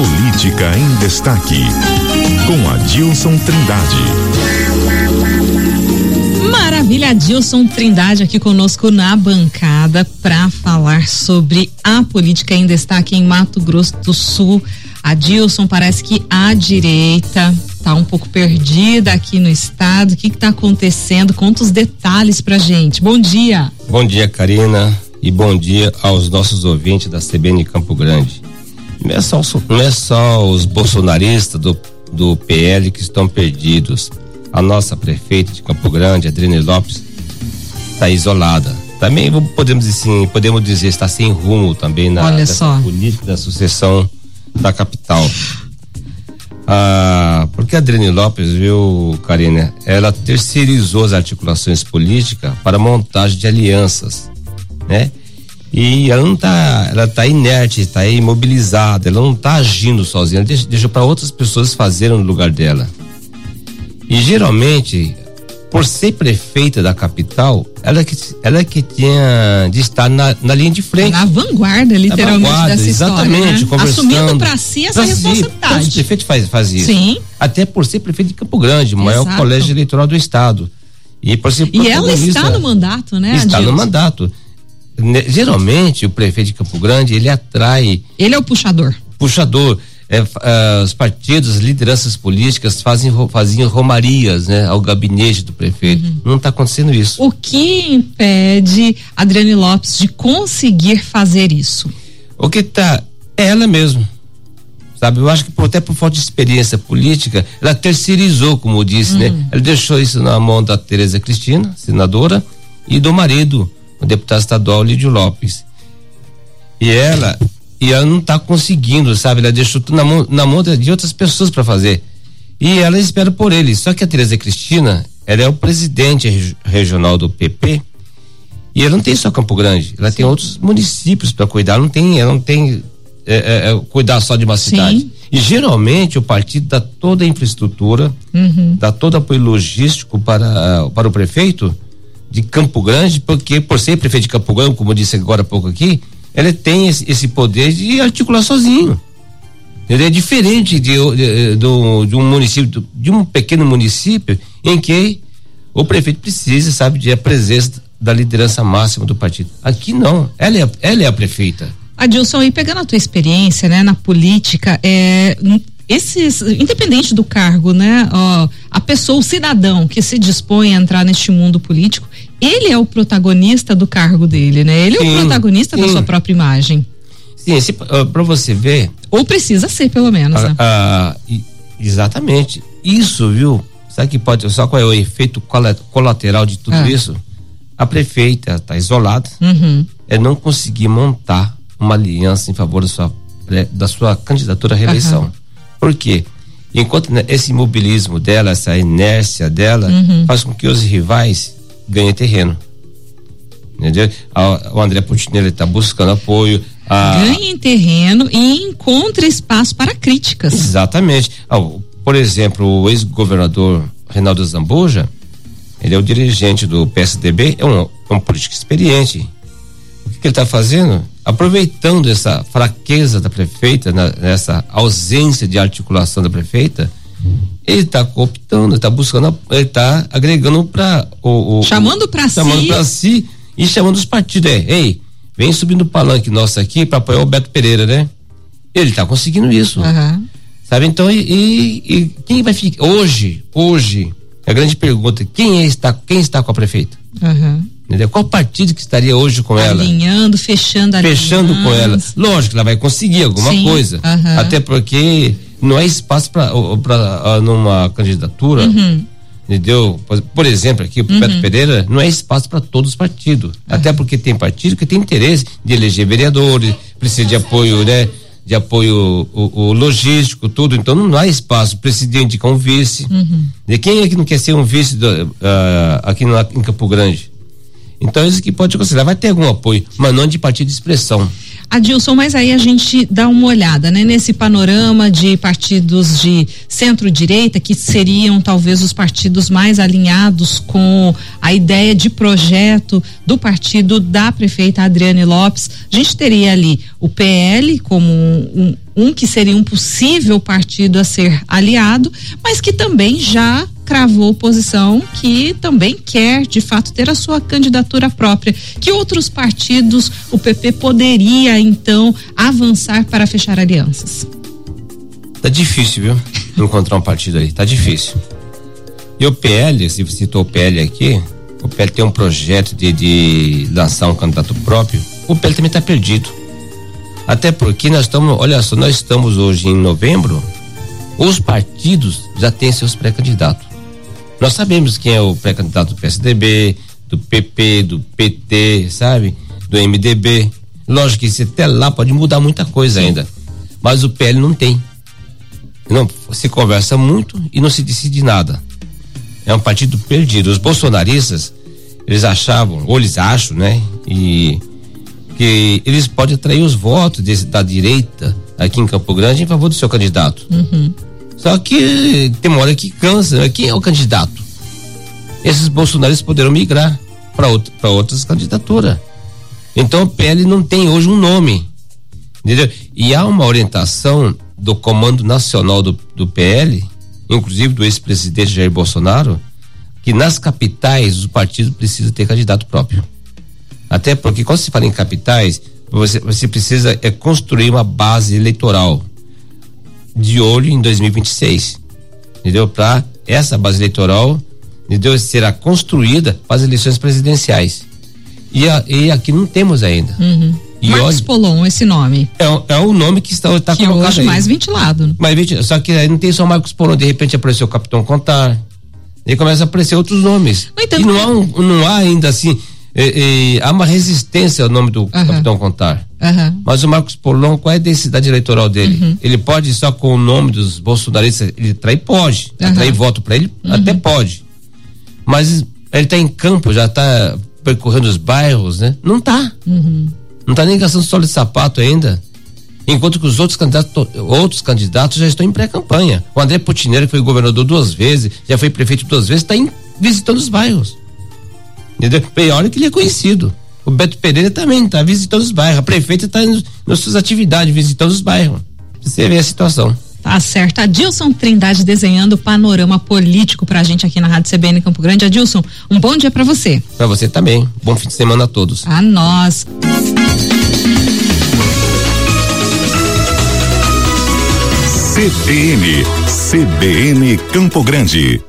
Política em Destaque, com Adilson Trindade. Maravilha, Adilson Trindade aqui conosco na bancada para falar sobre a política em destaque em Mato Grosso do Sul. Adilson, parece que a direita está um pouco perdida aqui no estado. O que está acontecendo? Conta os detalhes pra gente. Bom dia. Bom dia, Karina, e bom dia aos nossos ouvintes da CBN Campo Grande. Não é só, não é só os bolsonaristas do, do PL que estão perdidos. A nossa prefeita de Campo Grande, Adriane Lopes, está isolada. Também podemos dizer, assim, podemos dizer está sem rumo também na política da sucessão da capital. Ah, porque a Adriane Lopes, viu, Karina, ela terceirizou as articulações políticas para montagem de alianças, né? E ela não tá, ela tá inerte, está imobilizada, ela não está agindo sozinha, deixa, deixa para outras pessoas fazerem no lugar dela. E geralmente, por ser prefeita da capital, ela que, ela que tinha de estar na, na linha de frente. Na vanguarda, literalmente, vanguarda, dessa exatamente, história, né? Assumindo para si essa responsabilidade. Todos os prefeitos faz, faz isso. Sim. Até por ser prefeito de Campo Grande, o maior Exato. colégio eleitoral do estado. E, por ser E ela está no mandato, né? Está no Adilson? mandato. Ne- Geralmente, o prefeito de Campo Grande, ele atrai Ele é o puxador. puxador. É, ah, os partidos, as lideranças políticas fazem, faziam romarias né, ao gabinete do prefeito. Uhum. Não está acontecendo isso. O que impede Adriane Lopes de conseguir fazer isso? O que tá é ela mesmo. Sabe, eu acho que por- até por falta de experiência política, ela terceirizou, como eu disse, né? Ela deixou isso na mão da Tereza Cristina, senadora, e do marido, o deputado estadual Lídio Lopes. E ela, e ela não está conseguindo, sabe? Ela deixou tudo na mão, na mão de outras pessoas para fazer. E ela espera por ele. Só que a Tereza Cristina, ela é o presidente regi- regional do PP, e ela não tem só Campo Grande, ela tem outros municípios para cuidar, ela não tem, ela não tem é, é, é, cuidar só de uma Sim. cidade. E geralmente o partido dá toda a infraestrutura, Uhum. dá todo apoio logístico para, para o prefeito de Campo Grande, porque por ser prefeito de Campo Grande, como eu disse agora há pouco aqui, ele tem esse, poder de articular sozinho. Ele é diferente de, de, de um município, de um pequeno município em que o prefeito precisa, sabe, de a presença da liderança máxima do partido. Aqui não, ela é, ela é a prefeita. Adilson, e pegando a tua experiência, né, na política, é, esses, independente do cargo, né, ó, a pessoa, o cidadão que se dispõe a entrar neste mundo político, ele é o protagonista do cargo dele, né? Ele é o Sim, protagonista da sim. sua própria imagem. Sim, esse, ah, pra você ver, Ou precisa ser, pelo menos, né? Ah, ah, e- exatamente. Isso, viu? Sabe que pode. Só qual é o efeito cola- colateral de tudo Ah. isso? A prefeita está isolada, Uhum. é não conseguir montar uma aliança em favor da sua, da sua candidatura à reeleição. Aham. Por quê? Enquanto né, esse imobilismo dela, essa inércia dela, Uhum. faz com que os rivais ganhem terreno. Entendeu? A- O André Putin ele está buscando apoio. A, Ganhe em terreno e encontre espaço para críticas. Exatamente. Ah, por exemplo, o ex-governador Reinaldo Zambuja, ele é o dirigente do PSDB, é um, é um político experiente. Que, ele está fazendo? Aproveitando essa fraqueza da prefeita, na- nessa ausência de articulação da prefeita, ele está cooptando, está buscando, ele está agregando para o, o- Chamando chamando si. para si e chamando os partidos. É, ei, vem subindo o palanque nosso aqui para apoiar o Beto Pereira, né? Ele está conseguindo isso. Aham. Sabe? Então, e, e- e quem vai ficar? Hoje, hoje, a grande pergunta: quem é está, quem está com a prefeita? Aham. Entendeu? Qual partido que estaria hoje com ela? Alinhando, fechando a Fechando com ela. Lógico que ela vai conseguir alguma Sim, coisa. aham. Até porque não é espaço para numa candidatura. Uhum. Entendeu? Por, exemplo, aqui o Beto Pereira não é espaço para todos os partidos. Até porque tem partido que tem interesse de eleger vereadores, precisa de apoio, né? De apoio o, o logístico, tudo. Então não há espaço. Precisa indicar um vice. De quem é que não quer ser um vice do- ah, aqui no, em Campo Grande? Então isso que pode acontecer. Vai ter algum apoio, mas não de partido de expressão. Adilson, mas aí a gente dá uma olhada, né? Nesse panorama de partidos de centro-direita, que seriam talvez os partidos mais alinhados com a ideia de projeto do partido da prefeita Adriane Lopes, a gente teria ali o PL como um, um, um que seria um possível partido a ser aliado, mas que também já cravou posição que também quer, de fato, ter a sua candidatura própria. Que outros partidos o PP poderia, então, avançar para fechar alianças? Tá difícil, viu? Encontrar um partido aí, tá difícil. E o PL, se você citou o PL aqui, o PL tem um projeto de, de lançar um candidato próprio, o PL também está perdido. Até porque nós estamos, olha só, nós estamos hoje em novembro, os partidos já têm seus pré-candidatos. Nós sabemos quem é o pré-candidato do PSDB, do PP, do PT, sabe? Do MDB. Lógico que isso até lá pode mudar muita coisa Sim. ainda. Mas o PL não tem. Não, se conversa muito e não se decide nada. É um partido perdido. Os bolsonaristas, eles achavam, ou eles acham, né? E que eles podem atrair os votos desse, da direita aqui em Campo Grande em favor do seu candidato. Uhum. Só que tem uma hora que cansa, né? Quem é o candidato? Esses bolsonaristas poderão migrar para outra, outras candidaturas. Então o PL não tem hoje um nome. Entendeu? E há uma orientação do Comando Nacional do, do PL, inclusive do ex-presidente Jair Bolsonaro, que nas capitais o partido precisa ter candidato próprio. Até porque quando se fala em capitais, você, você precisa é, construir uma base eleitoral de olho em 2026. Entendeu? Para essa base eleitoral entendeu? será construída para as eleições presidenciais. E, a, e aqui não temos ainda. Uhum. E Marcos olha, Polon, esse nome. É, é o nome que está, está que colocado hoje aí. mais ventilado. Mais só que aí não tem só Marcos Polon, de repente apareceu o Capitão Contar. E começa a aparecer outros nomes. e não há, um, não há ainda assim e, e, há uma resistência ao nome do uhum. capitão Contar. Uhum. Mas o Marcos Polon, qual é a densidade eleitoral dele? Uhum. Ele pode só com o nome dos bolsonaristas, ele trai Pode. Atrair voto para ele? Uhum. Até pode. Mas ele está em campo, já está percorrendo os bairros, né? Não está. Uhum. Não está nem gastando solo de sapato ainda. Enquanto que os outros candidatos, outros candidatos já estão em pré-campanha. O André Putineiro, que foi governador duas vezes, já foi prefeito duas vezes, está visitando os bairros. Entendeu? E olha que ele é conhecido. O Beto Pereira também está visitando os bairros. A prefeita está nas suas atividades, visitando os bairros. Você vê a situação. Tá certo. Adilson Trindade desenhando o panorama político pra gente aqui na Rádio CBN Campo Grande. Adilson, um bom dia para você. Para você também. Bom fim de semana a todos. A nós. CBN, CBN Campo Grande.